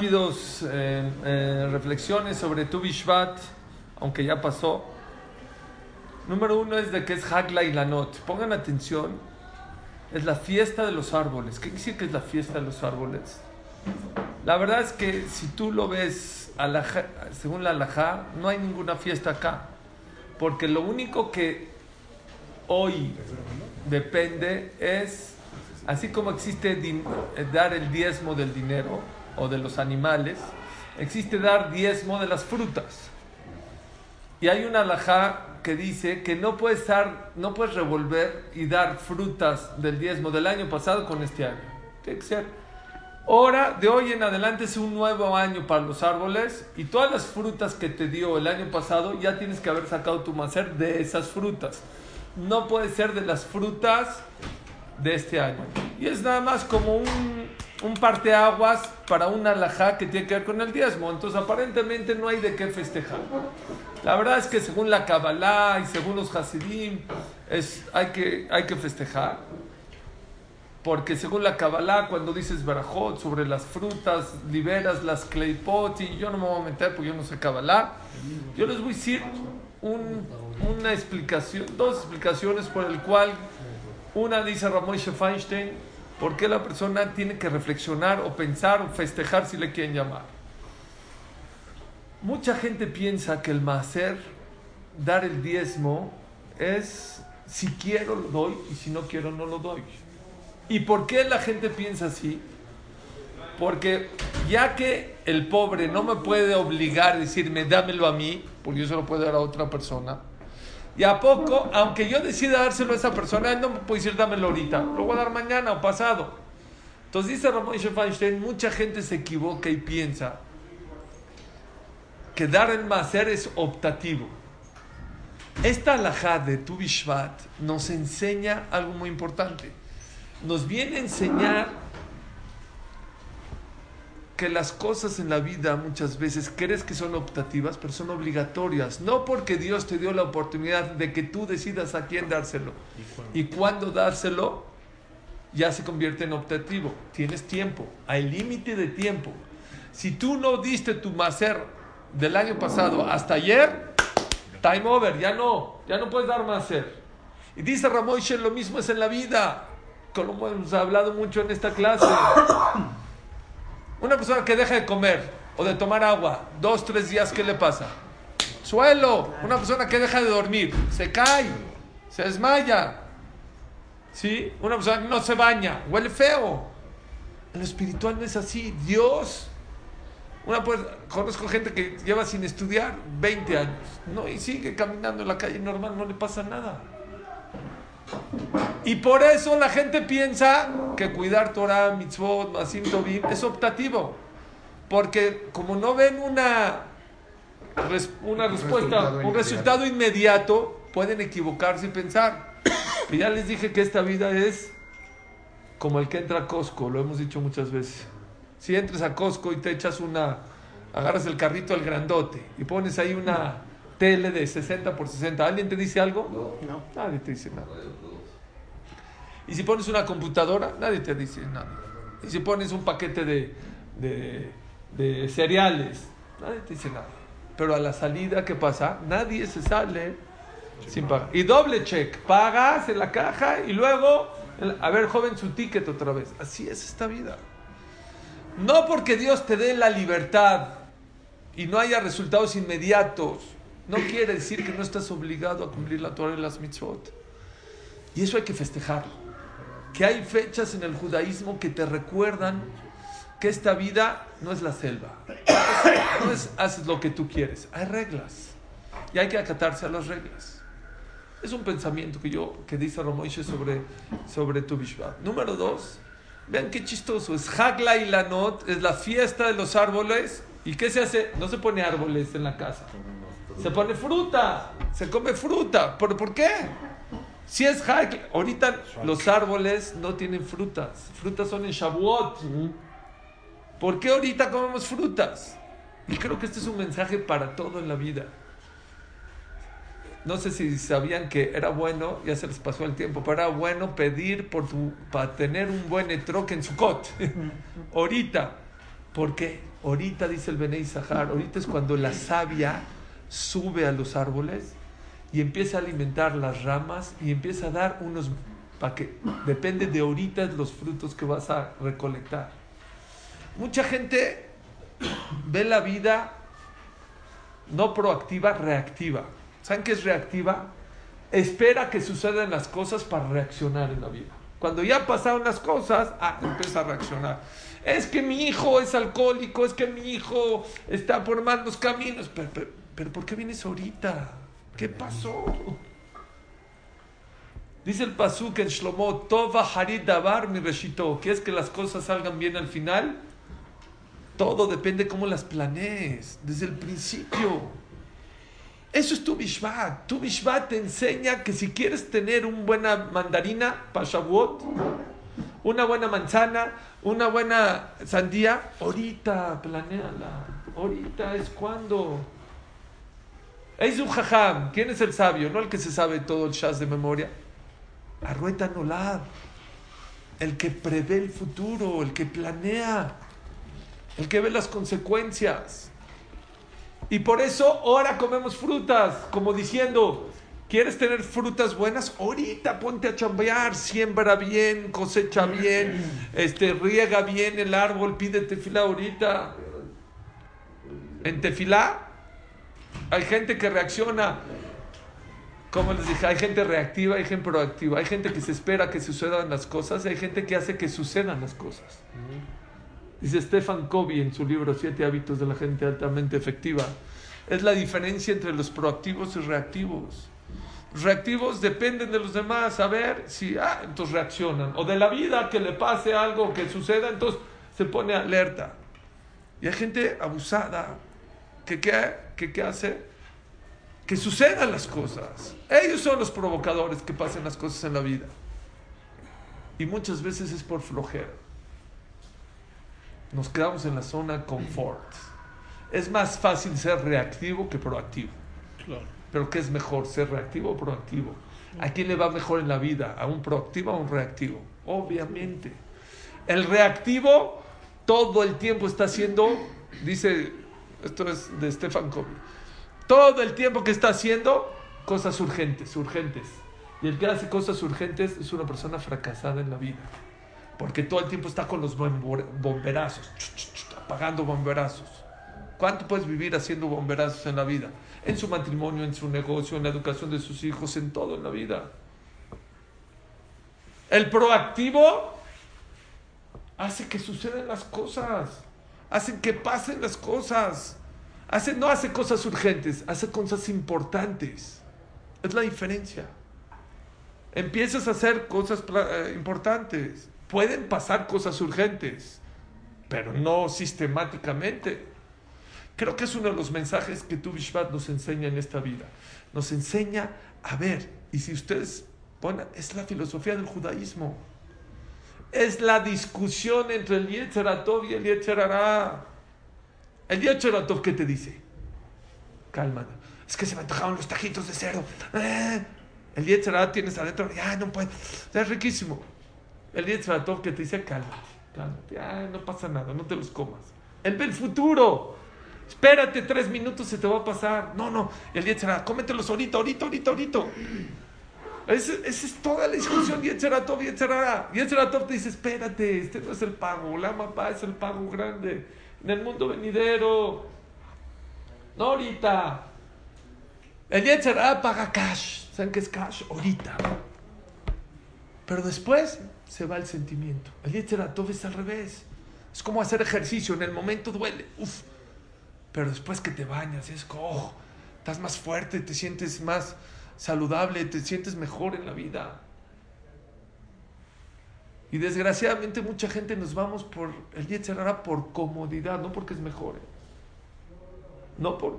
rápidos eh, eh, reflexiones sobre Tu Bishvat, aunque ya pasó. Número uno es de que es Hagla y Lanot. Pongan atención, es la fiesta de los árboles. ¿Qué quiere decir que es la fiesta de los árboles? La verdad es que si tú lo ves según la alajá, no hay ninguna fiesta acá. Porque lo único que hoy depende es, así como existe dar el diezmo del dinero o de los animales, existe dar diezmo de las frutas. Y hay una alajá que dice que no puedes, dar, no puedes revolver y dar frutas del diezmo del año pasado con este año. Tiene que ser. Ahora, de hoy en adelante es un nuevo año para los árboles y todas las frutas que te dio el año pasado ya tienes que haber sacado tu macer de esas frutas. No puede ser de las frutas de este año. Y es nada más como un, un parteaguas para una alajá que tiene que ver con el diezmo. Entonces, aparentemente no hay de qué festejar. La verdad es que según la Kabbalah y según los Hasidim, es, hay, que, hay que festejar. Porque según la Kabbalah, cuando dices Barajot sobre las frutas, liberas las kleipot, y yo no me voy a meter porque yo no sé Kabbalah, yo les voy a decir una explicación, dos explicaciones por el cual una dice Ramón Feinstein, por qué la persona tiene que reflexionar o pensar o festejar si le quieren llamar. Mucha gente piensa que el macer, dar el diezmo, es si quiero lo doy y si no quiero no lo doy. ¿Y por qué la gente piensa así? Porque ya que el pobre no me puede obligar a decirme dámelo a mí, porque yo se lo puedo dar a otra persona, y a poco, aunque yo decida dárselo a esa persona, él no puede decir dámelo ahorita, lo voy a dar mañana o pasado. Entonces dice Ramón Feinstein, mucha gente se equivoca y piensa que dar el macer es optativo. Esta alajá de Tu Bishvat nos enseña algo muy importante. Nos viene a enseñar que las cosas en la vida muchas veces crees que son optativas, pero son obligatorias. No porque Dios te dio la oportunidad de que tú decidas a quién dárselo y cuándo dárselo, ya se convierte en optativo. Tienes tiempo, hay límite de tiempo. Si tú no diste tu macer del año pasado hasta ayer, time over, ya no, ya no puedes dar más ser. Y dice Ramoishe, lo mismo es en la vida, como hemos hablado mucho en esta clase. Una persona que deja de comer o de tomar agua dos, tres días, ¿qué le pasa? Suelo. Una persona que deja de dormir, se cae, se desmaya. ¿Sí? Una persona no se baña, huele feo. En lo espiritual no es así. Dios una pues, conozco gente que lleva sin estudiar 20 años, ¿no? Y sigue caminando en la calle normal, no le pasa nada. Y por eso la gente piensa que cuidar Torah, mitzvot, masim tovim es optativo. Porque como no ven una, una respuesta, un resultado inmediato, pueden equivocarse y pensar. Y ya les dije que esta vida es como el que entra a Costco, lo hemos dicho muchas veces. Si entras a Costco y te echas una, agarras el carrito al grandote y pones ahí una tele de 60 por 60, ¿alguien te dice algo? No. Nadie te dice nada. Y si pones una computadora, nadie te dice nada. Y si pones un paquete de, de, de cereales, nadie te dice nada. Pero a la salida, ¿qué pasa? Nadie se sale sin pagar. Y doble check, pagas en la caja y luego, a ver, joven, su ticket otra vez. Así es esta vida. No porque Dios te dé la libertad y no haya resultados inmediatos, no quiere decir que no estás obligado a cumplir la Torah y las mitzvot. Y eso hay que festejarlo. Que hay fechas en el judaísmo que te recuerdan que esta vida no es la selva. No es haces lo que tú quieres. Hay reglas. Y hay que acatarse a las reglas. Es un pensamiento que yo, que dice Ramoishe sobre, sobre tu Bishvat. Número dos, Vean qué chistoso. Es Hagla y Lanot, es la fiesta de los árboles. ¿Y qué se hace? No se pone árboles en la casa. Se pone fruta. Se come fruta. ¿Por, ¿por qué? Si es Hagla. Ahorita los árboles no tienen frutas. Frutas son en Shavuot. ¿Por qué ahorita comemos frutas? Y creo que este es un mensaje para todo en la vida no sé si sabían que era bueno, ya se les pasó el tiempo, pero era bueno pedir por tu, para tener un buen etroque en su cot. Ahorita, Porque ahorita, dice el Benei Sahar, ahorita es cuando la savia sube a los árboles y empieza a alimentar las ramas y empieza a dar unos para que depende de ahorita los frutos que vas a recolectar. Mucha gente ve la vida no proactiva, reactiva. ¿Saben qué es reactiva? Espera que sucedan las cosas para reaccionar en la vida. Cuando ya pasaron las cosas, ah, empieza a reaccionar. Es que mi hijo es alcohólico, es que mi hijo está por malos caminos. Pero, pero, ¿por qué vienes ahorita? ¿Qué pasó? Dice el Pasuk en Shlomo, Tova Harid Davar mi reshito. ¿Quieres que las cosas salgan bien al final? Todo depende cómo las planees, desde el principio. Eso es tu Bishvat. Tu Bishvat te enseña que si quieres tener una buena mandarina para una buena manzana, una buena sandía, ahorita planeala. Ahorita es cuando. Un jajam. ¿Quién es el sabio? No el que se sabe todo el shaz de memoria. Arrueta Nolad, el que prevé el futuro, el que planea, el que ve las consecuencias. Y por eso ahora comemos frutas, como diciendo, ¿quieres tener frutas buenas? Ahorita ponte a chambear, siembra bien, cosecha bien, este, riega bien el árbol, pide tefilá ahorita. En tefilá hay gente que reacciona como les dije, hay gente reactiva, hay gente proactiva, hay gente que se espera que sucedan las cosas, hay gente que hace que sucedan las cosas. Dice Stefan Covey en su libro Siete hábitos de la gente altamente efectiva. Es la diferencia entre los proactivos y reactivos. Los reactivos dependen de los demás, a ver si, ah, entonces reaccionan. O de la vida que le pase algo, que suceda, entonces se pone alerta. Y hay gente abusada que ¿qué que hace? que sucedan las cosas. Ellos son los provocadores que pasen las cosas en la vida. Y muchas veces es por flojera. Nos quedamos en la zona confort. Es más fácil ser reactivo que proactivo. Pero ¿qué es mejor, ser reactivo o proactivo? ¿A quién le va mejor en la vida? ¿A un proactivo o a un reactivo? Obviamente. El reactivo todo el tiempo está haciendo, dice, esto es de Stefan Covey, todo el tiempo que está haciendo cosas urgentes, urgentes. Y el que hace cosas urgentes es una persona fracasada en la vida. Porque todo el tiempo está con los bomberazos, apagando bomberazos. ¿Cuánto puedes vivir haciendo bomberazos en la vida? En su matrimonio, en su negocio, en la educación de sus hijos, en todo en la vida. El proactivo hace que sucedan las cosas, hace que pasen las cosas no hace cosas urgentes, hace cosas importantes. Es la diferencia. Empiezas a hacer cosas eh, importantes. Pueden pasar cosas urgentes, pero no sistemáticamente. Creo que es uno de los mensajes que tu Bishvat nos enseña en esta vida. Nos enseña a ver, y si ustedes ponen, es la filosofía del judaísmo. Es la discusión entre el Yetzeratov y el Yetzerará. El día Cheratov, ¿qué te dice? Calma. Es que se me antojaron los tajitos de cerdo. Eh. El Cheratov tienes adentro. Ya, no puedo. Es riquísimo. El día Cheratov, ¿qué te dice? Calma. Cálmate. no pasa nada. No te los comas. Él ve el futuro. Espérate tres minutos, se te va a pasar. No, no. El Cheratov, cómetelos ahorita, ahorita, ahorita, ahorita. Esa, es toda la discusión. Yetzeratov, Yetzerara. Yetzeratov te dice: Espérate, este no es el pago. La mamá es el pago grande en el mundo venidero. No ahorita. El Yetzerá paga cash. ¿Saben qué es cash? Ahorita. Pero después se va el sentimiento. El Yetzerá todo es al revés. Es como hacer ejercicio. En el momento duele. Uf. Pero después que te bañas, es como, oh, estás más fuerte, te sientes más saludable, te sientes mejor en la vida. Y desgraciadamente mucha gente nos vamos por el Yetzerara por comodidad, no porque es mejor. ¿eh? No por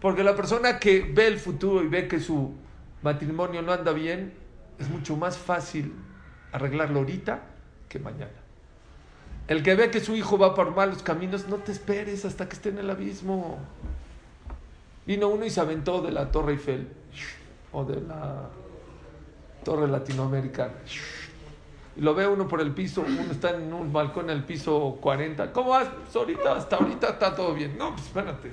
Porque la persona que ve el futuro y ve que su matrimonio no anda bien, es mucho más fácil arreglarlo ahorita que mañana. El que ve que su hijo va por malos caminos, no te esperes hasta que esté en el abismo. Vino uno y se aventó de la Torre Eiffel o de la Torre Latinoamericana y lo ve uno por el piso, uno está en un balcón en el piso 40. ¿Cómo vas? Pues ahorita, hasta ahorita está todo bien. No, pues espérate.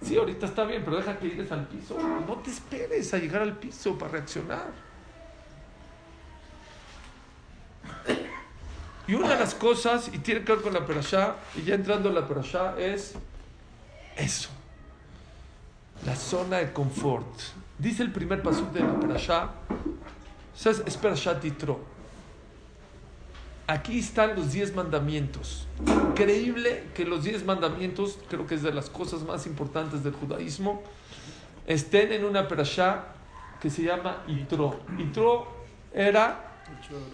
Sí, ahorita está bien, pero deja que llegues al piso. No te esperes a llegar al piso para reaccionar. Y una de las cosas, y tiene que ver con la perashá, y ya entrando en la perashá, es eso. La zona de confort. Dice el primer paso de la perashá, es perashá titro. Aquí están los diez mandamientos. Increíble que los diez mandamientos, creo que es de las cosas más importantes del judaísmo, estén en una perashá que se llama Itro. Itro era,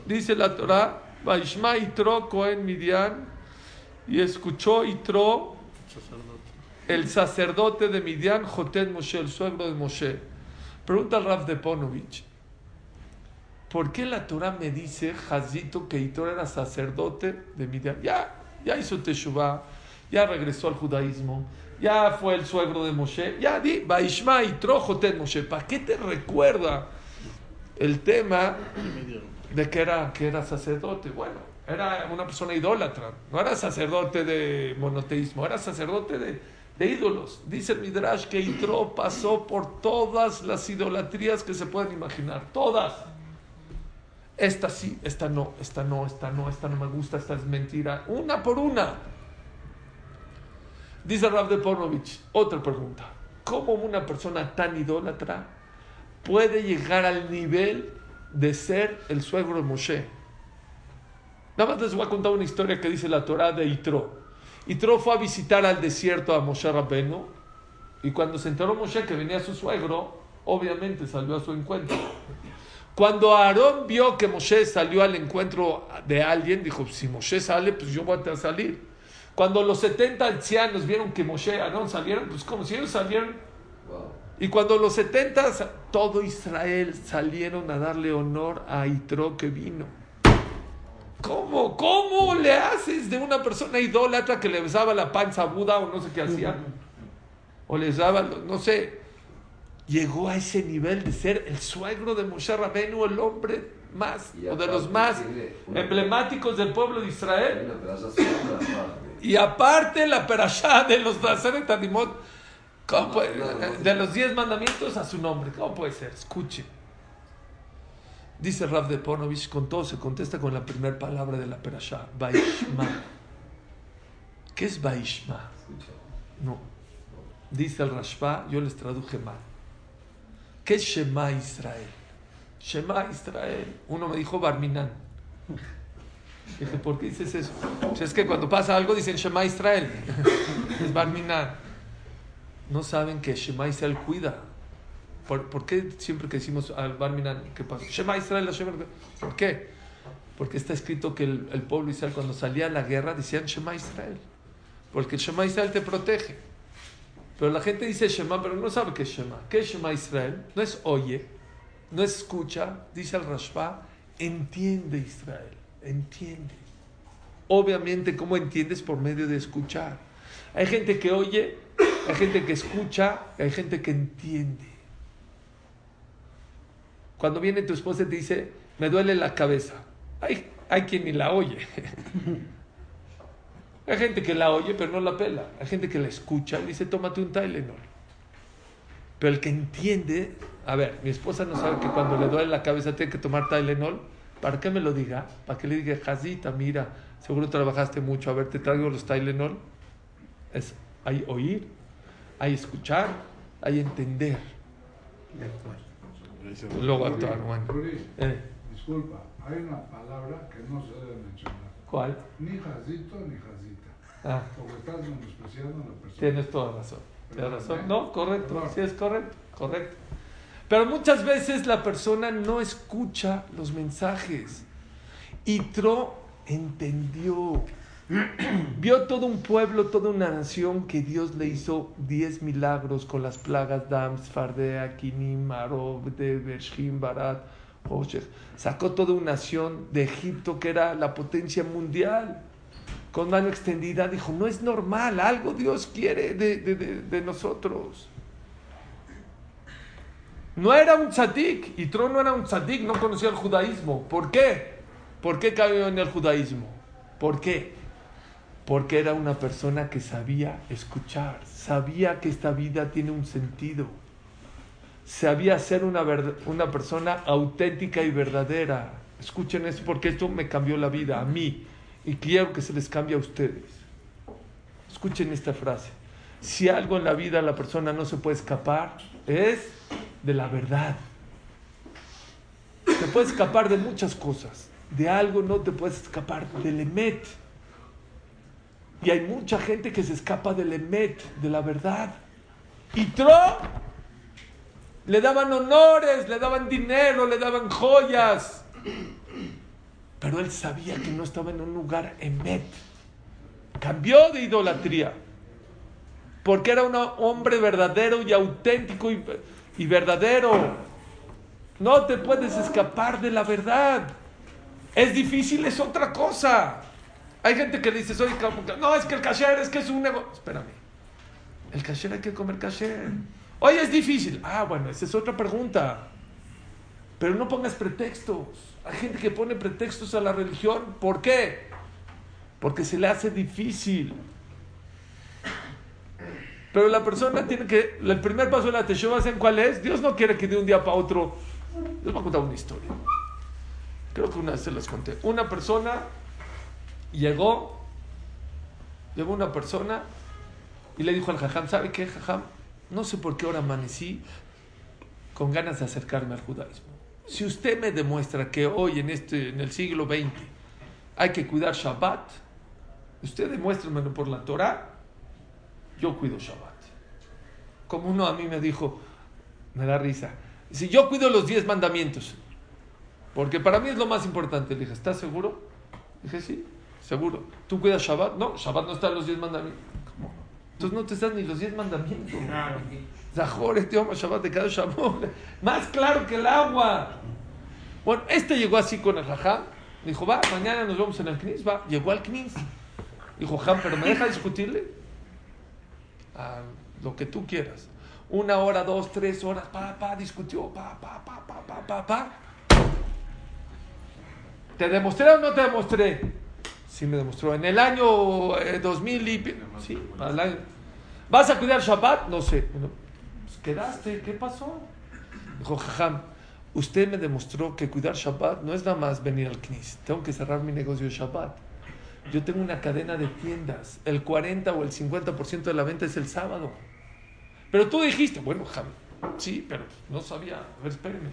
dice la Torah, Vaishma Itro Cohen Midian, y escuchó Itro, el sacerdote de Midian, Jotet Moshe, el suegro de Moshe. Pregunta al Rav de Ponovich, ¿por qué la Torah me dice, Hazito, que Itro era sacerdote de Midian? Ya, ya hizo Teshuvah, ya regresó al judaísmo, ya fue el suegro de Moshe, ya di, Vaishma Itro, Jotet Moshe. ¿Para qué te recuerda el tema de que era, que era sacerdote. Bueno, era una persona idólatra, no era sacerdote de monoteísmo, era sacerdote de, de ídolos. Dice el Midrash que Itro pasó por todas las idolatrías que se pueden imaginar, todas. Esta sí, esta no, esta no, esta no, esta no me gusta, esta es mentira, una por una. Dice Rav de Pornovich, otra pregunta. ¿Cómo una persona tan idólatra puede llegar al nivel de ser el suegro de Moshe. Nada más les voy a contar una historia que dice la Torah de Itro. Itro fue a visitar al desierto a Moshe Rabbeinu y cuando se enteró Moshe que venía su suegro, obviamente salió a su encuentro. Cuando Aarón vio que Moshe salió al encuentro de alguien, dijo, si Moshe sale, pues yo voy a salir. Cuando los 70 ancianos vieron que Moshe y Aarón salieron, pues como si ellos salieron, y cuando los 70 todo Israel salieron a darle honor a Itro que vino. ¿Cómo? ¿Cómo le haces de una persona idólatra que le besaba la panza a Buda o no sé qué hacía? O le daba, no sé. Llegó a ese nivel de ser el suegro de Moshe Rabenu, el hombre más, o de los más emblemáticos del pueblo de Israel. Y aparte la perashá de los de los diez mandamientos a su nombre. ¿Cómo puede ser? Escuche. Dice Rav de Ponovich, con todo se contesta con la primera palabra de la perashá, Baishma. ¿Qué es Baishma? No. Dice el Rashba, yo les traduje mal. ¿Qué es Shema Israel? Shema Israel. Uno me dijo Barminan. Dije, ¿por qué dices eso? Pues es que cuando pasa algo dicen Shema Israel. es Barminan no saben que Shema Israel cuida. ¿Por, qué siempre que decimos al Barminan, qué pasa? Shema Israel, ¿por qué? Porque está escrito que el, el, pueblo Israel cuando salía a la guerra decían Shema Israel. Porque el Shema Israel te protege. Pero la gente dice Shema, pero no sabe qué es Shema. ¿Qué es Shema Israel? No es oye, no es escucha, dice el Rashba, entiende Israel, entiende. Obviamente, ¿cómo entiendes? Por medio de escuchar. Hay gente que oye hay gente que escucha hay gente que entiende. Cuando viene tu esposa y te dice, me duele la cabeza, hay, hay quien ni la oye. Hay gente que la oye pero no la pela. Hay gente que la escucha y dice, tómate un Tylenol. Pero el que entiende, a ver, mi esposa no sabe que cuando le duele la cabeza tiene que tomar Tylenol. ¿Para qué me lo diga? Para que le diga, Jazita, mira, seguro trabajaste mucho, a ver, te traigo los Tylenol. Es, hay oír hay escuchar, hay entender. Luego actuar, bueno. Eh. Disculpa, hay una palabra que no se debe mencionar. ¿Cuál? Ni jazito ni jazita. Ah. Porque estás menospreciando a la persona. Tienes toda razón. Tienes razón. No, correcto. Sí, es correcto. Correcto. Pero muchas veces la persona no escucha los mensajes. Y Tro entendió. Vio todo un pueblo, toda una nación que Dios le hizo diez milagros con las plagas Dams, Fardea, Kinim, Marob, Bershim, Barat, Hoshech. Sacó toda una nación de Egipto que era la potencia mundial. Con mano extendida dijo, no es normal, algo Dios quiere de, de, nosotros. No era un tzadik, y Tron no era un tzadik, no conocía el judaísmo. ¿Por qué? ¿Por qué cayó en el judaísmo? ¿Por qué? Porque era una persona que sabía escuchar, sabía que esta vida tiene un sentido, sabía ser una, persona auténtica y verdadera. Escuchen esto porque esto me cambió la vida a mí y quiero que se les cambie a ustedes. Escuchen esta frase. Si algo en la vida la persona no se puede escapar, es de la verdad. Te puedes escapar de muchas cosas. De algo no te puedes escapar, del emet. Y hay mucha gente que se escapa del emet, de la verdad. Y Tro le daban honores, le daban dinero, le daban joyas. Pero él sabía que no estaba en un lugar emet. Cambió de idolatría. Porque era un hombre verdadero y auténtico y, y verdadero. No te puedes escapar de la verdad. Es difícil, es otra cosa. Hay gente que dice, soy no, es que el kasher es que es un negocio. Espérame. El kasher hay que comer kasher. Oye, es difícil. Ah, bueno, esa es otra pregunta. Pero no pongas pretextos. Hay gente que pone pretextos a la religión. ¿Por qué? Porque se le hace difícil. Pero la persona tiene que. El primer paso de la Teshuvah, ¿saben cuál es? Dios no quiere que de un día para otro. Les voy a contar una historia. Creo que una vez se las conté. Una persona llegó. Llegó una persona y le dijo al Jajam: ¿Sabe qué, Jajam? No sé por qué ahora amanecí con ganas de acercarme al judaísmo. Si usted me demuestra que hoy, en, este, en el siglo XX, hay que cuidar Shabbat, usted demuéstramelo por la Torah yo cuido Shabbat. Como uno a mí me dijo, me da risa, si yo cuido los diez mandamientos, porque para mí es lo más importante. Le dije, ¿estás seguro? dije, sí, seguro. ¿Tú cuidas Shabbat? No, Shabbat no está en los diez mandamientos. ¿Cómo? Entonces no te están ni los diez mandamientos. Zahor, este hombre Shabbat de cada Shabbat. Más claro que el agua. Bueno, este llegó así con el jajá. Dijo, va, mañana nos vemos en el Knis. Va, llegó al Knis. Dijo, Jam, pero ¿me deja discutirle? lo que tú quieras. Una hora, dos, tres horas, pa, pa, discutió, pa, pa, pa, pa, pa, pa, pa. ¿Te demostré o no te demostré? Sí, me demostró. En el año 2000 eh, y... Sí, ¿Vas a cuidar Shabbat? No sé. pues quedaste, ¿qué pasó? Dijo, jajam, usted me demostró que cuidar Shabbat no es nada más venir al Knis. Tengo que cerrar mi negocio de Shabbat. Yo tengo una cadena de tiendas. El 40 o el 50% de la venta es el sábado. Pero tú dijiste, bueno, Javi, sí, pero no sabía. A ver, espéreme.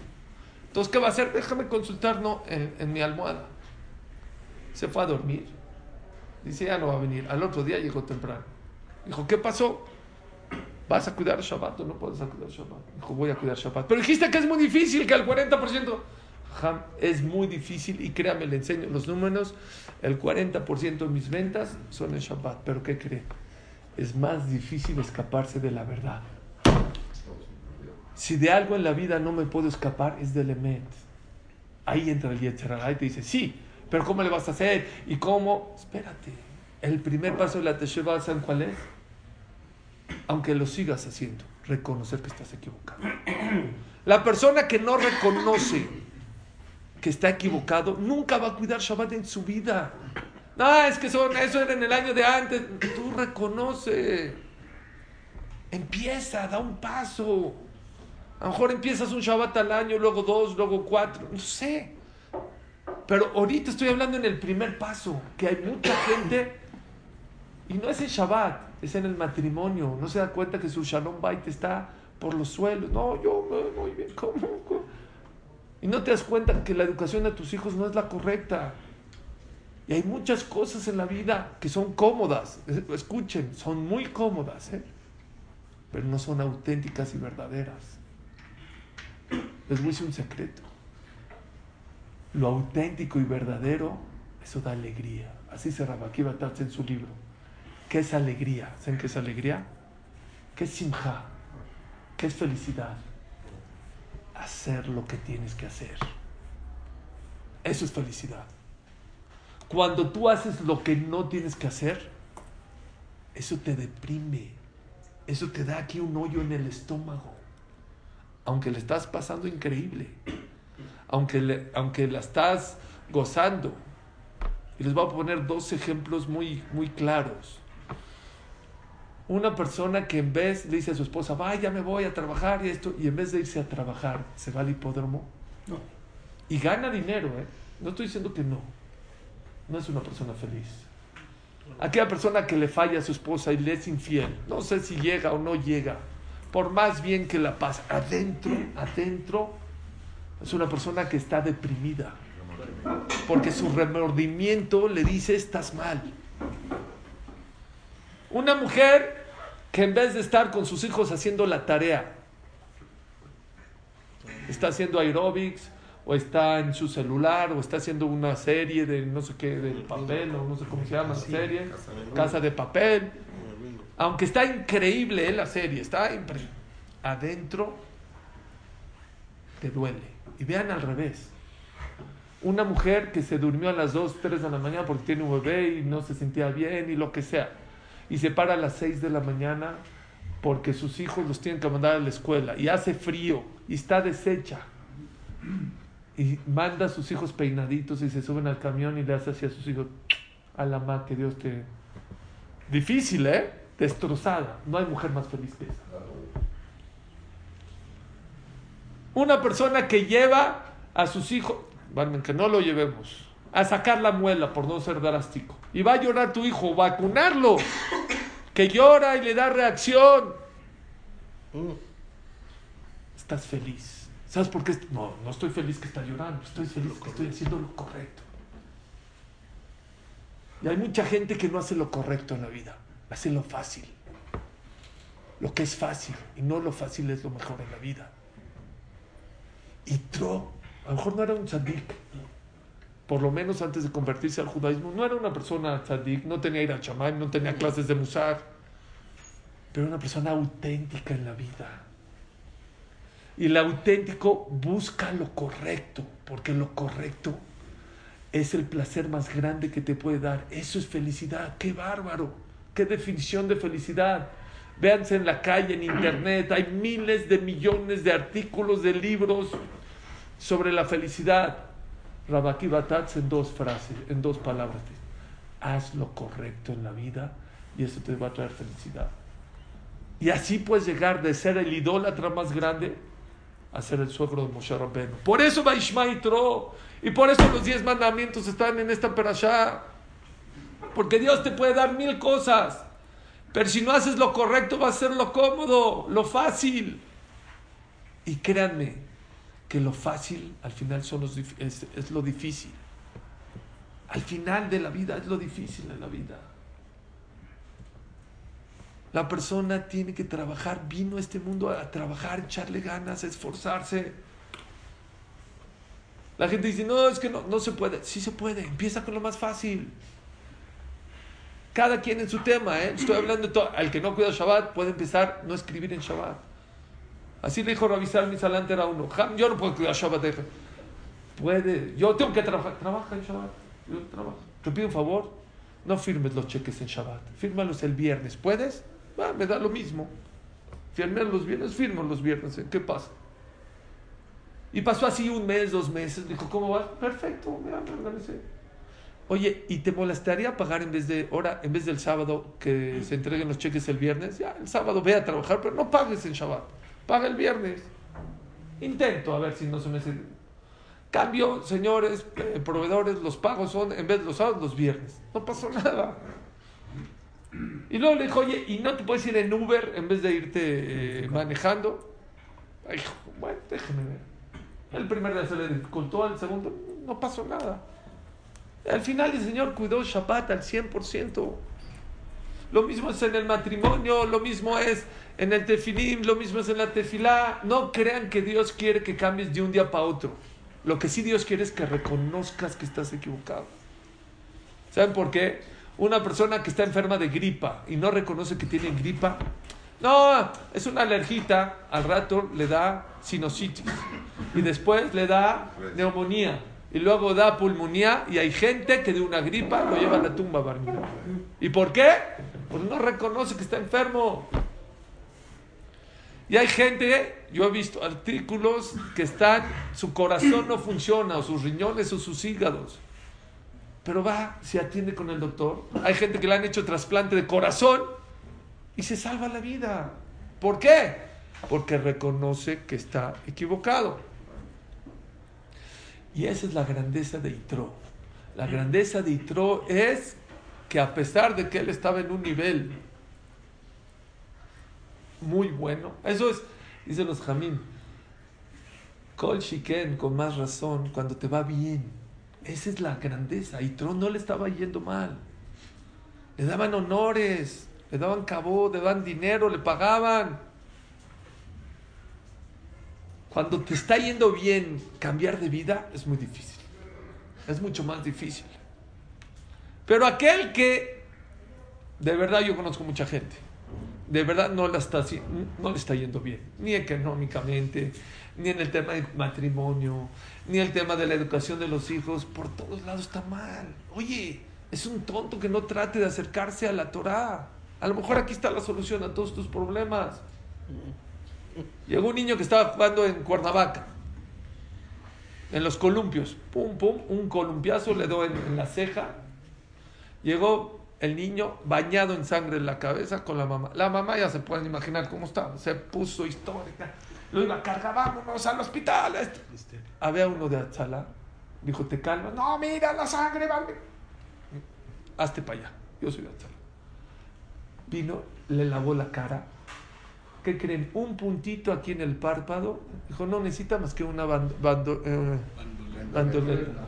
Entonces, ¿qué va a hacer? Déjame consultar ¿no? en, mi almohada. Se fue a dormir. Dice, ya no va a venir. Al otro día llegó temprano. Dijo, ¿qué pasó? ¿Vas a cuidar Shabbat o no puedes cuidar Shabbat? Dijo, voy a cuidar Shabbat. Pero dijiste que es muy difícil, que al 40% es muy difícil y créame, le enseño los números, el 40% de mis ventas son en Shabbat, pero ¿qué cree? Es más difícil escaparse de la verdad. Si de algo en la vida no me puedo escapar, es del Emet. Ahí entra el Yetzirah y te dice, sí, pero ¿cómo le vas a hacer? ¿Y cómo? Espérate. El primer paso de la Teshuvah, ¿saben cuál es? Aunque lo sigas haciendo, reconocer que estás equivocado. La persona que no reconoce que está equivocado, nunca va a cuidar Shabbat en su vida. No, es que son, eso era en el año de antes. Tú reconoce. Empieza, da un paso. A lo mejor empiezas un Shabbat al año, luego dos, luego cuatro, no sé. Pero ahorita estoy hablando en el primer paso, que hay mucha gente, y no es en Shabbat, es en el matrimonio. No se da cuenta que su Shalom Bait está por los suelos. No, yo muy bien, ¿cómo? ¿Cómo? Y no te das cuenta que la educación de tus hijos no es la correcta. Y hay muchas cosas en la vida que son cómodas. Escuchen, son muy cómodas, ¿eh? pero no son auténticas y verdaderas. Les voy a decir un secreto. Lo auténtico y verdadero, eso da alegría. Así se Rabaquí Batatz en su libro. ¿Qué es alegría? ¿Saben qué es alegría? ¿Qué es simja? ¿Qué es felicidad? hacer lo que tienes que hacer. Eso es felicidad. Cuando tú haces lo que no tienes que hacer, eso te deprime. Eso te da aquí un hoyo en el estómago. Aunque le estás pasando increíble. Aunque, le, aunque la estás gozando. Y les voy a poner dos ejemplos muy, muy claros. Una persona que en vez le dice a su esposa, vaya, me voy a trabajar y esto, y en vez de irse a trabajar, se va al hipódromo. No. Y gana dinero, ¿eh? No estoy diciendo que no. No es una persona feliz. Aquella persona que le falla a su esposa y le es infiel, no sé si llega o no llega, por más bien que la pasa, adentro, adentro, es una persona que está deprimida. Porque su remordimiento le dice, estás mal. Una mujer que en vez de estar con sus hijos haciendo la tarea, está haciendo aerobics, o está en su celular, o está haciendo una serie de no sé qué, del papel, o no sé cómo se llama la serie, Casa de Papel. Aunque está increíble la serie, está adentro, te duele. Y vean al revés. Una mujer que se durmió a las 2, 3 de la mañana porque tiene un bebé y no se sentía bien y lo que sea. Y se para a las 6 de la mañana porque sus hijos los tienen que mandar a la escuela y hace frío y está deshecha y manda a sus hijos peinaditos y se suben al camión y le hace así a sus hijos, a la madre que Dios te... Difícil, ¿eh? Destrozada. No hay mujer más feliz que esa. Una persona que lleva a sus hijos, bueno, que no lo llevemos, a sacar la muela por no ser drástico. Y va a llorar tu hijo, vacunarlo, que llora y le da reacción. Mm. Estás feliz. ¿Sabes por qué? No, no estoy feliz que está llorando, estoy feliz que estoy haciendo lo correcto. Y hay mucha gente que no hace lo correcto en la vida, hace lo fácil. Lo que es fácil y no lo fácil es lo mejor en la vida. Y Tro, a lo mejor no era un tzadik, por lo menos antes de convertirse al judaísmo, no era una persona tzadik, no tenía ir a chamán, no tenía clases de musar, pero era una persona auténtica en la vida y el auténtico busca lo correcto, porque lo correcto es el placer más grande que te puede dar. Eso es felicidad. ¡Qué bárbaro! ¡Qué definición de felicidad! Véanse en la calle, en internet, hay miles de millones de artículos, de libros sobre la felicidad. Rabaki Batatz en dos frases, en dos palabras. Haz lo correcto en la vida y eso te va a traer felicidad. Y así puedes llegar de ser el idólatra más grande a ser el suegro de Moshe Rabbeinu. Por eso va Tro. Y por eso los diez mandamientos están en esta perashá. Porque Dios te puede dar mil cosas. Pero si no haces lo correcto, va a ser lo cómodo, lo fácil. Y créanme que lo fácil al final es, lo difícil. Al final de la vida es lo difícil en la vida. La persona tiene que trabajar, vino a este mundo a trabajar, echarle ganas, esforzarse. La gente dice, no, es que no, no se puede. Sí se puede, empieza con lo más fácil. Cada quien en su tema, ¿eh? Estoy hablando de todo. Al que no cuida Shabbat puede empezar no escribir en Shabbat. Así le dijo Ravisal Misalante era uno. Yo no puedo cuidar Shabbat. Puede, yo tengo que trabajar. Trabaja en Shabbat. Yo trabajo. Te pido un favor, no firmes los cheques en Shabbat. Fírmalos el viernes. ¿Puedes? me da lo mismo. Firmé los viernes, firmo los viernes. ¿Qué pasa? Y pasó así un mes, dos meses. Dijo, ¿cómo vas? Perfecto, me organicé. Oye, ¿y te molestaría pagar en vez de hora, en vez del sábado que se entreguen los cheques el viernes? Ya, el sábado ve a trabajar, pero no pagues en Shabbat. Paga el viernes. Intento a ver si no se me hace. Cambio, señores, eh, proveedores, los pagos son en vez de los sábados, los viernes. No pasó nada. Y luego le dijo, oye, ¿y no te puedes ir en Uber en vez de irte eh, manejando? Ay, bueno, déjeme ver. El primer día se le dificultó, el segundo no pasó nada. Al final el Señor cuidó Shabbat al 100%. Lo mismo es en el matrimonio, lo mismo es en el tefilim, lo mismo es en la tefilá. No crean que Dios quiere que cambies de un día para otro. Lo que sí Dios quiere es que reconozcas que estás equivocado. ¿Saben por qué? una persona que está enferma de gripa y no reconoce que tiene gripa, no, es una alergita, al rato le da sinusitis y después le da neumonía y luego da pulmonía y hay gente que de una gripa lo lleva a la tumba barnida. ¿Y por qué? Porque no reconoce que está enfermo. Y hay gente, yo he visto artículos que están, su corazón no funciona, o sus riñones o sus hígados. Pero va, se atiende con el doctor. Hay gente que le han hecho trasplante de corazón y se salva la vida. ¿Por qué? Porque reconoce que está equivocado. Y esa es la grandeza de Itro. La grandeza de Itro es que a pesar de que él estaba en un nivel muy bueno, eso es, dicen los Jamín, Kol Shiken, con más razón, cuando te va bien. Esa es la grandeza. Itro no le estaba yendo mal. Le daban honores, le daban cabo, le daban dinero, le pagaban. Cuando te está yendo bien, cambiar de vida es muy difícil. Es mucho más difícil. Pero aquel que, de verdad yo conozco mucha gente, de verdad no, la está, no le está yendo bien, ni económicamente, ni en el tema del matrimonio, ni el tema de la educación de los hijos, por todos lados está mal. Oye, es un tonto que no trate de acercarse a la Torah. A lo mejor aquí está la solución a todos tus problemas. Llegó un niño que estaba jugando en Cuernavaca, en los columpios. Pum, pum, un columpiazo le dio en, la ceja. Llegó el niño bañado en sangre en la cabeza con la mamá. La mamá ya se pueden imaginar cómo estaba. Se puso histórica. Lo iba a cargar, vámonos al hospital. Había uno de Atzala. Dijo, te calmas. No, mira la sangre, vale. Hazte para allá. Yo soy de Atzala. Vino, le lavó la cara ¿qué creen? Un puntito aquí en el párpado. Dijo, no necesita más que una bando, eh, bandoleta.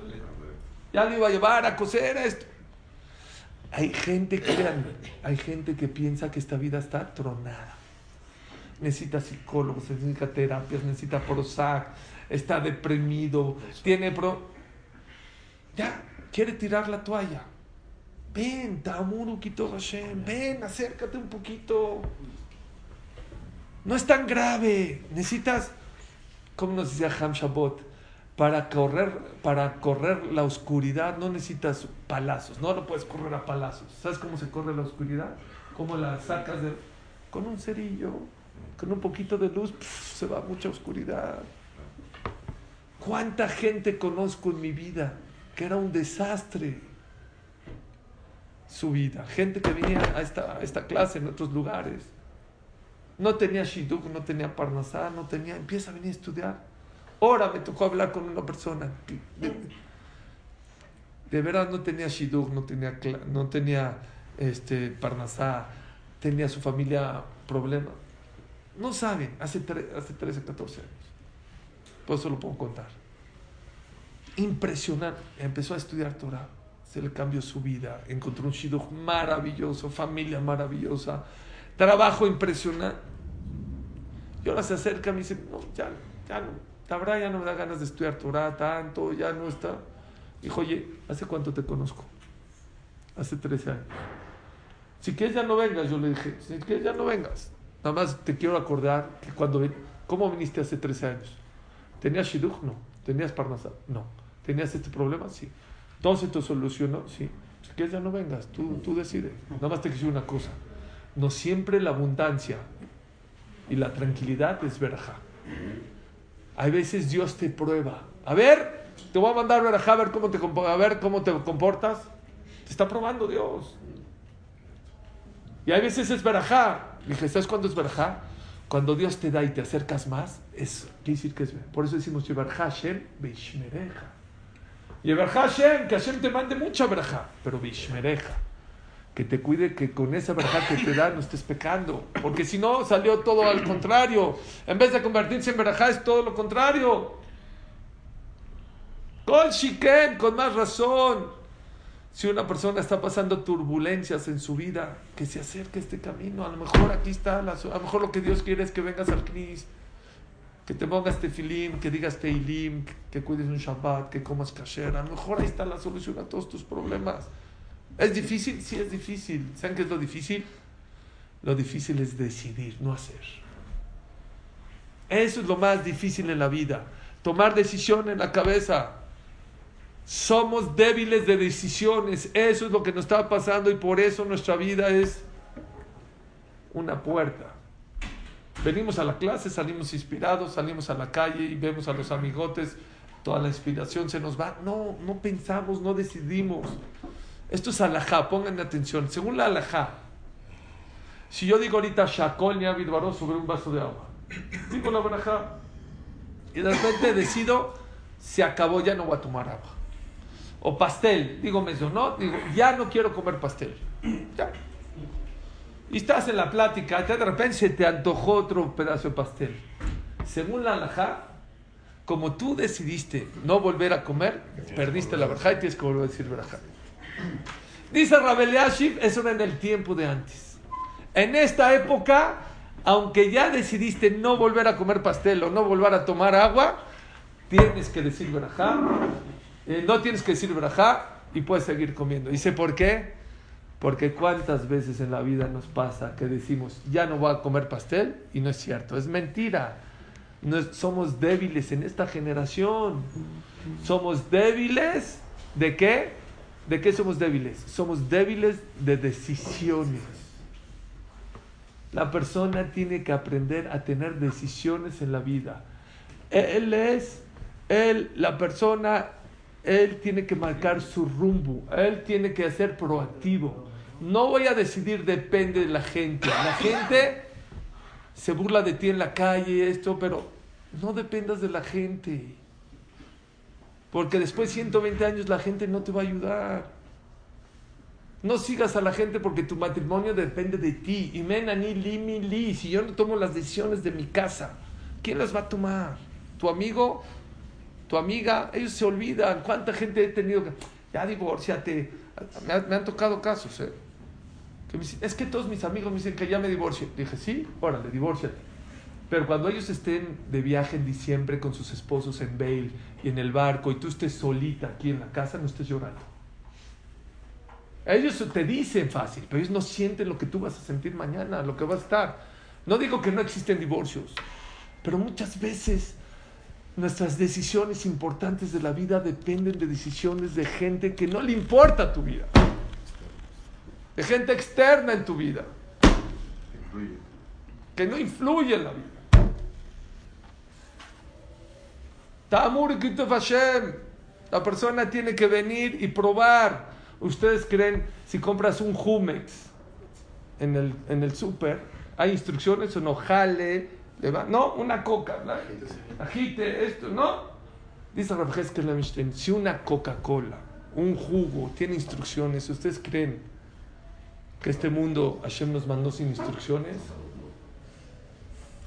Ya lo iba a llevar a coser esto. Hay gente, créanme, hay gente que piensa que esta vida está tronada. Necesita psicólogos, necesita terapias, necesita Prozac, está deprimido, tiene pro... Ya, quiere tirar la toalla. Ven, Tamuru Kito Hashem, ven, acércate un poquito. No es tan grave. Necesitas, como nos decía Ham Shabbat, para correr, para correr la oscuridad no necesitas palazos. No lo puedes correr a palazos. ¿Sabes cómo se corre la oscuridad? ¿Cómo la sacas de, con un cerillo? Con un poquito de luz se va mucha oscuridad. ¿Cuánta gente conozco en mi vida que era un desastre su vida? Gente que venía a esta, a esta clase en otros lugares no tenía Shiduk, no tenía Parnasá, no tenía. Empieza a venir a estudiar. Ahora me tocó hablar con una persona. De, verdad no tenía Shiduk, no tenía, no tenía este, Parnasá, tenía su familia problemas. No saben, hace, hace 13, 14 años. Por eso lo puedo contar. Impresionante. Empezó a estudiar Torah. Se le cambió su vida. Encontró un Shiduk maravilloso, familia maravillosa, trabajo impresionante y ahora se acerca y me dice, no, ya, ya no, la ya no me da ganas de estudiar Torah tanto, ya no está. Dijo, oye, ¿hace cuánto te conozco? Hace 13 años. Si quieres ya no vengas, yo le dije, si quieres ya no vengas. Nada más te quiero acordar que cuando, ¿cómo viniste hace 13 años? ¿Tenías Shidduch? No. ¿Tenías Parnasá? No. ¿Tenías este problema? Sí. Entonces te solucionó? Sí. Si quieres ya no vengas, tú, tú decides. Nada más te quiero una cosa. No siempre la abundancia y la tranquilidad es verja. Hay veces Dios te prueba. A ver, te voy a mandar verja a ver cómo te, a ver cómo te comportas. Te está probando Dios. Y hay veces es verajá. Dije, ¿sabes cuándo es verajá? Cuando Dios te da y te acercas más, es, quiere decir que es Por eso decimos, Yeberja Hashem Beishmereja. Yeberja Hashem, que Hashem te mande mucha verajá, pero Beishmereja que te cuide que con esa verdad que te da no estés pecando. Porque si no, salió todo al contrario. En vez de convertirse en verajá, es todo lo contrario. Con Shiken, con más razón. Si una persona está pasando turbulencias en su vida, que se acerque a este camino. A lo mejor aquí está, a lo mejor lo que Dios quiere es que vengas al Knis, que te pongas tefilim, que digas teilim, que cuides un Shabbat, que comas kasher. A lo mejor ahí está la solución a todos tus problemas. ¿Es difícil? Sí, es difícil. ¿Saben qué es lo difícil? Lo difícil es decidir, no hacer. Eso es lo más difícil en la vida. Tomar decisión en la cabeza. Somos débiles de decisiones. Eso es lo que nos está pasando y por eso nuestra vida es una puerta. Venimos a la clase, salimos inspirados, salimos a la calle y vemos a los amigotes, toda la inspiración se nos va. No, no pensamos, no decidimos. Esto es alajá, pongan atención. Según la alajá, si yo digo ahorita shakol baró sobre un vaso de agua, digo la barajá y de repente decido, se acabó, ya no voy a tomar agua. O pastel, digo meso, no, digo, ya no quiero comer pastel. Ya. Y estás en la plática, de repente se te antojó otro pedazo de pastel. Según la alajá, como tú decidiste no volver a comer, perdiste la verja y tienes que volver a decir verja. Dice Rabel Yashiv, eso era en el tiempo de antes. En esta época, aunque ya decidiste no volver a comer pastel o no volver a tomar agua, tienes que decir verajá. Eh, no tienes que decir verajá y puedes seguir comiendo. Dice, ¿por qué? Porque cuántas veces en la vida nos pasa que decimos, ya no voy a comer pastel y no es cierto, es mentira. No somos débiles en esta generación. Somos débiles de qué? ¿De qué somos débiles? Somos débiles de decisiones. La persona tiene que aprender a tener decisiones en la vida. Él es, él, la persona, él tiene que marcar su rumbo, él tiene que ser proactivo. No voy a decidir, depende de la gente. La gente se burla de ti en la calle, esto, pero no dependas de la gente. Porque después de 120 años la gente no te va a ayudar. No sigas a la gente porque tu matrimonio depende de ti. Y mena ni li. Si yo no tomo las decisiones de mi casa, ¿quién las va a tomar? ¿Tu amigo? ¿Tu amiga? Ellos se olvidan. ¿Cuánta gente he tenido que.? Ya divórciate. Me, han tocado casos, ¿eh? es que todos mis amigos me dicen que ya me divorcio. Dije, sí, órale, divórciate. Pero cuando ellos estén de viaje en diciembre con sus esposos en Bale y en el barco y tú estés solita aquí en la casa, no estés llorando. Ellos te dicen fácil, pero ellos no sienten lo que tú vas a sentir mañana, lo que va a estar. No digo que no existen divorcios, pero muchas veces nuestras decisiones importantes de la vida dependen de decisiones de gente que no le importa tu vida de gente externa en tu vida, que no influye en la vida. Tamur Hashem. La persona tiene que venir y probar. Ustedes creen, si compras un Jumex en el, en el súper, hay instrucciones o no, jale, no, una coca, agite esto, no. Dice que si una Coca-Cola, un jugo, tiene instrucciones, ¿ustedes creen que este mundo Hashem nos mandó sin instrucciones?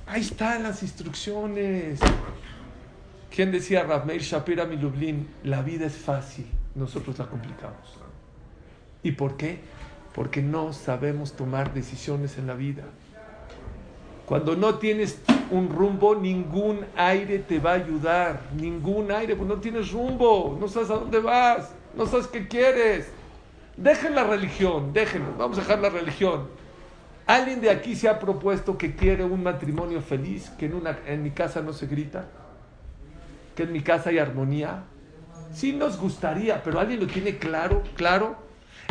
Ahí están las instrucciones. ¿Quién decía Meir Shapira Milublin? La vida es fácil, nosotros la complicamos. ¿Y por qué? Porque no sabemos tomar decisiones en la vida. Cuando no tienes un rumbo, ningún aire te va a ayudar. Ningún aire, pues no tienes rumbo, no sabes a dónde vas, no sabes qué quieres. Dejen la religión, déjenlo, vamos a dejar la religión. ¿Alguien de aquí se ha propuesto que quiere un matrimonio feliz, que en, una, en mi casa no se grita? ¿Que en mi casa hay armonía? Sí nos gustaría, pero ¿alguien lo tiene claro? ¿Claro?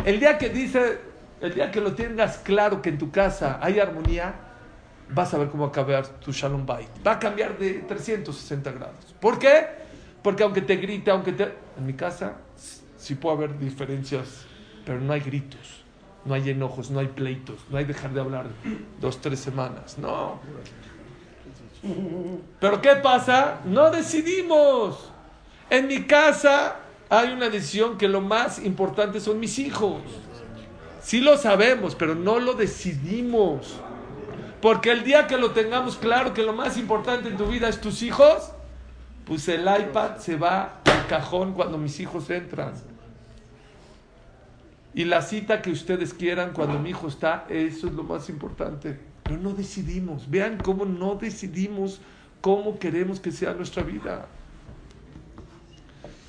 El día que dice, el día que lo tengas claro que en tu casa hay armonía, vas a ver cómo va a cambiar tu Shalom Bait. Va a cambiar de 360 grados. ¿Por qué? Porque aunque te grite, aunque te... En mi casa sí puede haber diferencias pero no hay gritos, no hay enojos, no hay pleitos, no hay dejar de hablar dos, tres semanas, no. Pero ¿qué pasa? No decidimos. En mi casa hay una decisión que lo más importante son mis hijos. Sí lo sabemos, pero no lo decidimos. Porque el día que lo tengamos claro que lo más importante en tu vida es tus hijos, pues el iPad se va al cajón cuando mis hijos entran. Y la cita que ustedes quieran cuando mi hijo está, eso es lo más importante. Pero no decidimos. Vean cómo no decidimos cómo queremos que sea nuestra vida.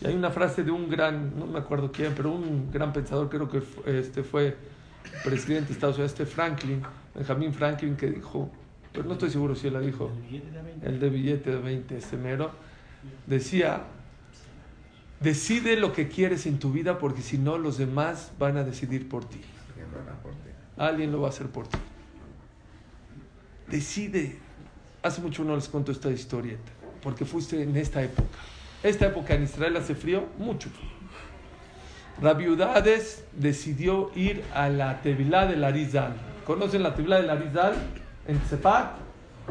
Y hay una frase de un gran, no me acuerdo quién, pero un gran pensador, creo que este fue presidente de Estados Unidos, este Franklin, Benjamin Franklin, que dijo, pero no estoy seguro si él la dijo, el de billete de 20, ese mero, decía, Decide lo que quieres en tu vida porque si no los demás van a decidir por ti. Alguien lo va a hacer por ti. Decide. hace mucho no les cuento esta historieta, porque fuiste en esta época. Esta época en Israel hace frío, mucho frío. Rabiudades decidió ir a la Tevilá del Arizal. ¿Conocen la Tevilá del Arizal? En Tsepat.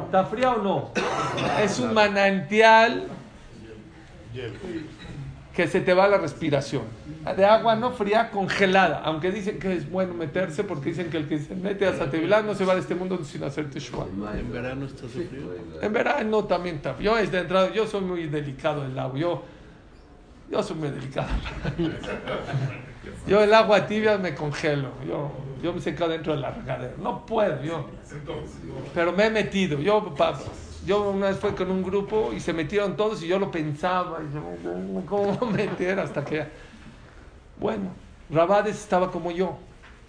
¿Está fría o no? Es un manantial que se te va la respiración. De agua no fría, congelada. Aunque dicen que es bueno meterse porque dicen que el que se mete a Tevilá no se va de este mundo sin hacer teshuva. ¿En verano está frío? En verano también está. Yo es de entrada, yo soy muy delicado del agua. Yo, yo soy muy delicado. Yo el agua tibia me congelo. Yo, yo me seco dentro de la regadera. No puedo, yo. Pero me he metido. Yo, yo una vez fue con un grupo y se metieron todos y yo lo pensaba. Y yo, ¿cómo meter? Hasta que. Bueno, Rabades estaba como yo,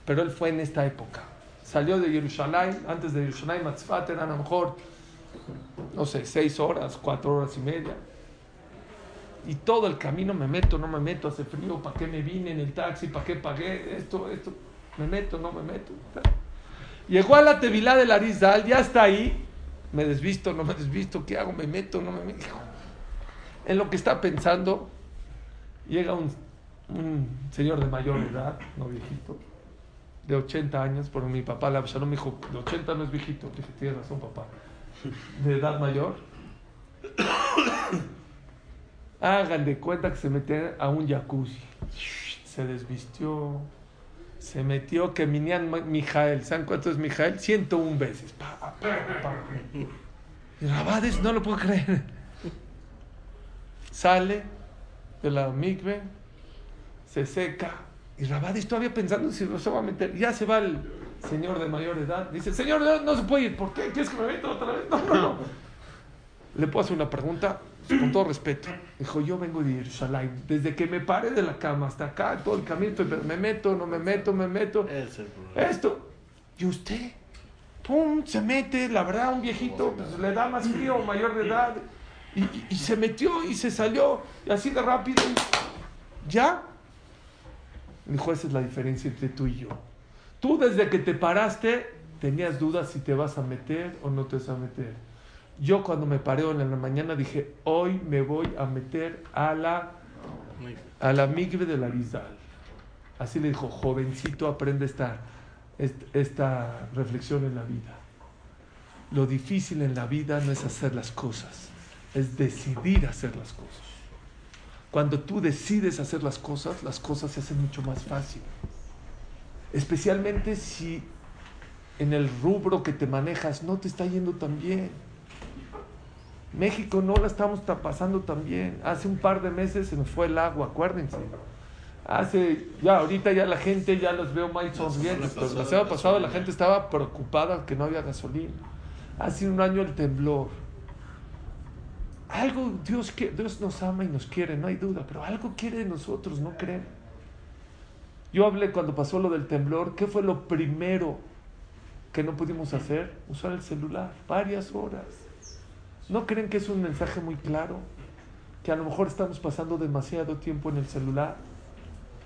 pero él fue en esta época. Salió de Jerusalén, antes de Jerusalén, Matzfat eran a lo mejor, no sé, seis horas, cuatro horas y media y todo el camino me meto, no me meto, hace frío, ¿para qué me vine en el taxi? ¿Para qué pagué esto, esto? Me meto, no me meto. Llegó a la Tevilá del Arizal, ya está ahí, me desvisto, no me desvisto, ¿qué hago? ¿Me meto, no me meto? En lo que está pensando, llega un, señor de mayor edad, no viejito, de 80 años, porque mi papá la no me dijo, de 80 no es viejito, dije, tienes razón papá, de edad mayor Hagan de cuenta que se metió a un jacuzzi. Se desvistió. Se metió que Minian Mijael. ¿Saben cuánto es Mijael? 101 veces. Pa, y Rabades no lo puedo creer. Sale de la mikve, se seca. Y Rabades todavía pensando si se va a meter. Ya se va el señor de mayor edad. Dice, señor, no, no se puede ir. ¿Por qué? ¿Quieres que me meta otra vez? No, no, no. ¿Le puedo hacer una pregunta? Con todo respeto, dijo, yo vengo de Jerusalén, desde que me paré de la cama hasta acá, todo el camino, me meto, no me meto, me meto. Esto. Y usted, pum, se mete, la verdad, un viejito, pues, le da más frío, mayor de edad, y, se metió y se salió, y así de rápido, ¿ya? Dijo, esa es la diferencia entre tú y yo. Tú desde que te paraste, tenías dudas si te vas a meter o no te vas a meter yo cuando me paré en la mañana dije, hoy me voy a meter a la, a la migre de la Rizal. Así le dijo, jovencito, aprende esta, esta reflexión en la vida. Lo difícil en la vida no es hacer las cosas, es decidir hacer las cosas. Cuando tú decides hacer las cosas, las cosas se hacen mucho más fácil. Especialmente si en el rubro que te manejas no te está yendo tan bien México no la estamos pasando tan bien. Hace un par de meses se nos fue el agua, acuérdense. Hace, ya ahorita ya la gente ya los veo más sonrientes, pero la semana pasada la gente estaba preocupada que no había gasolina. Hace un año el temblor. Algo Dios, que, Dios nos ama y nos quiere, no hay duda, pero algo quiere de nosotros, ¿no creen? Yo hablé cuando pasó lo del temblor, ¿qué fue lo primero que no pudimos hacer? Usar el celular, varias horas. ¿No creen que es un mensaje muy claro? Que a lo mejor estamos pasando demasiado tiempo en el celular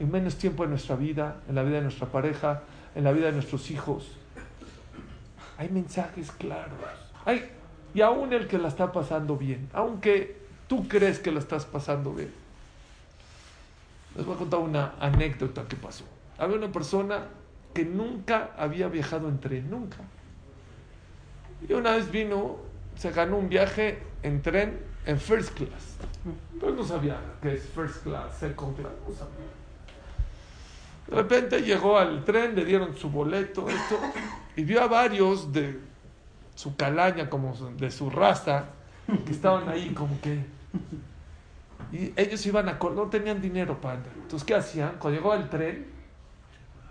y menos tiempo en nuestra vida, en la vida de nuestra pareja, en la vida de nuestros hijos. Hay mensajes claros. Hay, y aún el que la está pasando bien, aunque tú crees que la estás pasando bien. Les voy a contar una anécdota que pasó. Había una persona que nunca había viajado en tren, nunca. Y una vez vino se ganó un viaje en tren en first class. Pero no sabía qué es first class, second class, no sabía. De repente llegó al tren, le dieron su boleto, esto, y vio a varios de su calaña, como de su raza, que estaban ahí como que... Y ellos iban a... no tenían dinero para entrar. Entonces, ¿qué hacían? Cuando llegó al tren,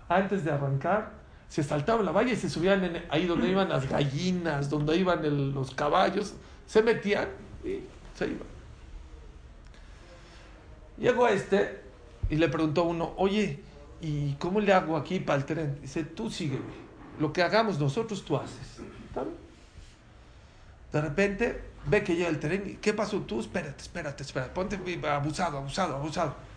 antes de arrancar, se saltaban la valla y se subían ahí donde iban las gallinas, donde iban los caballos, se metían y se iban. Llegó este y le preguntó a uno, oye, ¿y cómo le hago aquí para el tren? Dice, tú sígueme, lo que hagamos nosotros tú haces. De repente ve que llega el tren ¿qué pasó tú? Espérate, espérate, espérate, ponte abusado, abusado, abusado.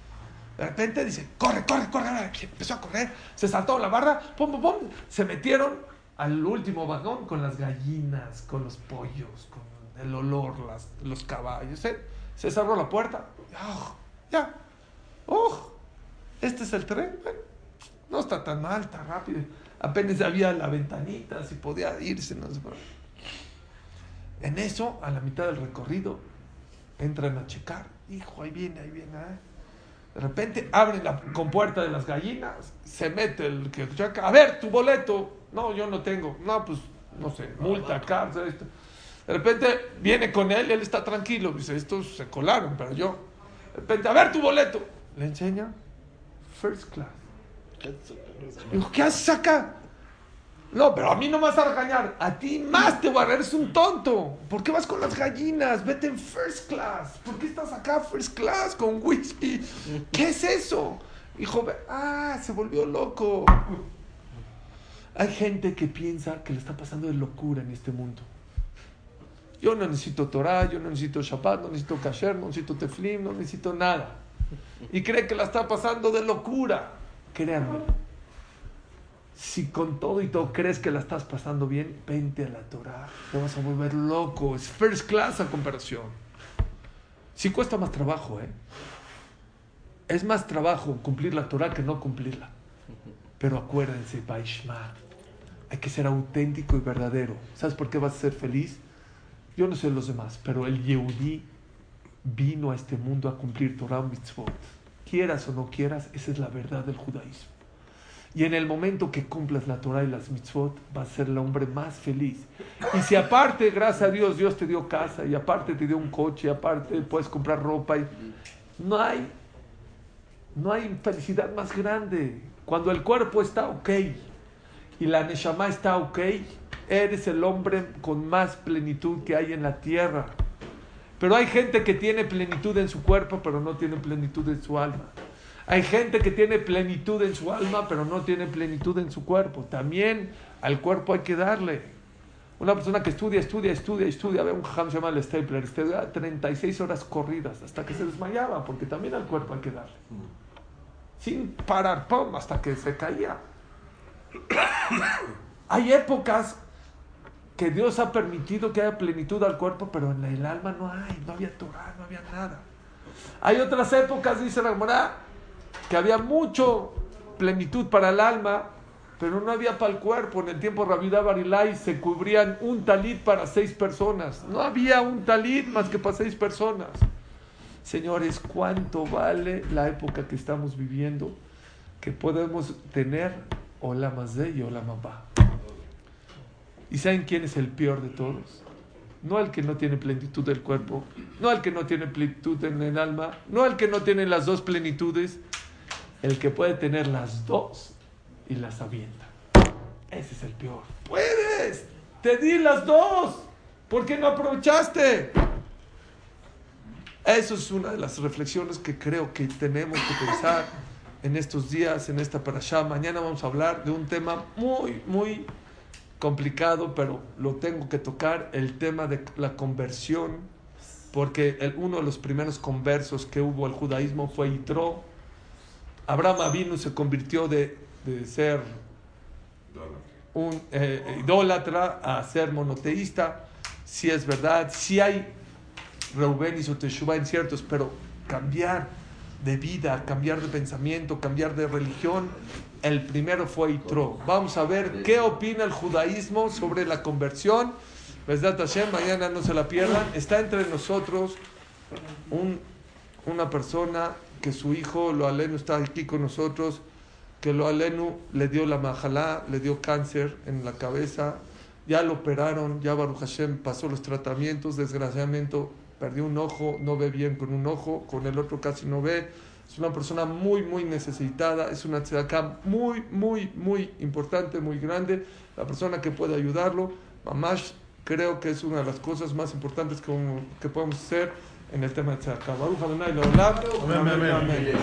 De repente dice, corre, corre, corre. Empezó a correr, se saltó la barra, pum, pum, pum. Se metieron al último vagón con las gallinas, con los pollos, con el olor, las, los caballos. Se cerró la puerta. ya. Oh, este es el tren. no está tan mal, está rápido. Apenas había la ventanita, si podía irse. No sé. En eso, a la mitad del recorrido, entran a checar. Hijo, ahí viene, ahí viene. ¿eh? De repente abren la compuerta de las gallinas, se mete el que checa. A ver, tu boleto. No, yo no tengo. No, pues, no sé, multa, cárcel, esto. De repente viene con él, él está tranquilo. Dice, estos se colaron, pero yo. De repente, a ver tu boleto. Le enseña first class. ¿qué haces acá? No, pero a mí no me vas a regañar. A ti más te voy a Eres un tonto. ¿Por qué vas con las gallinas? Vete en first class. ¿Por qué estás acá first class con whisky? ¿Qué es eso? Hijo, ah, se volvió loco. Hay gente que piensa que le está pasando de locura en este mundo. Yo no necesito Torah, yo no necesito Shabbat, no necesito Kasher, no necesito Teflim, no necesito nada. Y cree que la está pasando de locura. Créanme si con todo y todo crees que la estás pasando bien, vente a la Torah. Te vas a volver loco. Es first class a comparación. Sí cuesta más trabajo, ¿eh? Es más trabajo cumplir la Torah que no cumplirla. Pero acuérdense, Baishma, hay que ser auténtico y verdadero. ¿Sabes por qué vas a ser feliz? Yo no sé los demás, pero el Yehudi vino a este mundo a cumplir Torah mitzvot. Quieras o no quieras, esa es la verdad del judaísmo. Y en el momento que cumplas la Torah y las mitzvot, vas a ser el hombre más feliz. Y si aparte, gracias a Dios, Dios te dio casa, y aparte te dio un coche, y aparte puedes comprar ropa, y no hay, no hay felicidad más grande. Cuando el cuerpo está ok y la neshama está ok, eres el hombre con más plenitud que hay en la tierra. Pero hay gente que tiene plenitud en su cuerpo, pero no tiene plenitud en su alma. Hay gente que tiene plenitud en su alma, pero no tiene plenitud en su cuerpo. También al cuerpo hay que darle. Una persona que estudia, estudia, estudia, estudia, ve un jam se llama el Stapler, estudia 36 horas corridas hasta que se desmayaba, porque también al cuerpo hay que darle. Sin parar, ¡pum! hasta que se caía. hay épocas que Dios ha permitido que haya plenitud al cuerpo, pero en el alma no hay, no había Torah, no había nada. Hay otras épocas, dice la Gemara, que había mucho plenitud para el alma, pero no había para el cuerpo. En el tiempo de Rabida Barilay se cubrían un talit para seis personas. No había un talit más que para seis personas. Señores, ¿cuánto vale la época que estamos viviendo? Que podemos tener Ola de y Ola Ba. ¿Y saben quién es el peor de todos? No el que no tiene plenitud del cuerpo, no el que no tiene plenitud en el alma, no el que no tiene las dos plenitudes, el que puede tener las dos y las avienta. Ese es el peor. Puedes, te di las dos. ¿Por qué no aprovechaste? Eso es una de las reflexiones que creo que tenemos que pensar en estos días, en esta parasha. Mañana vamos a hablar de un tema muy, muy complicado, pero lo tengo que tocar, el tema de la conversión, porque el, uno de los primeros conversos que hubo al judaísmo fue Itro, Abraham Avinu se convirtió de, ser un eh, idólatra a ser monoteísta. Si es verdad, si hay Reuben y Soteshuvah inciertos, pero cambiar de vida, cambiar de pensamiento, cambiar de religión, el primero fue Itro. Vamos a ver qué opina el judaísmo sobre la conversión. Mañana no se la pierdan. Está entre nosotros un, una persona que su hijo, lo alenu, está aquí con nosotros, que lo alenu le dio la majalá, le dio cáncer en la cabeza, ya lo operaron, ya Baruch Hashem pasó los tratamientos, desgraciadamente perdió un ojo, no ve bien con un ojo, con el otro casi no ve. Es una persona muy, muy necesitada, es una tzedakah muy, muy, muy importante, muy grande. La persona que puede ayudarlo, mamás, creo que es una de las cosas más importantes que, que podemos hacer en el tema de Tzedakah. Baruch Adonai Leolam. Amén, amén, amén.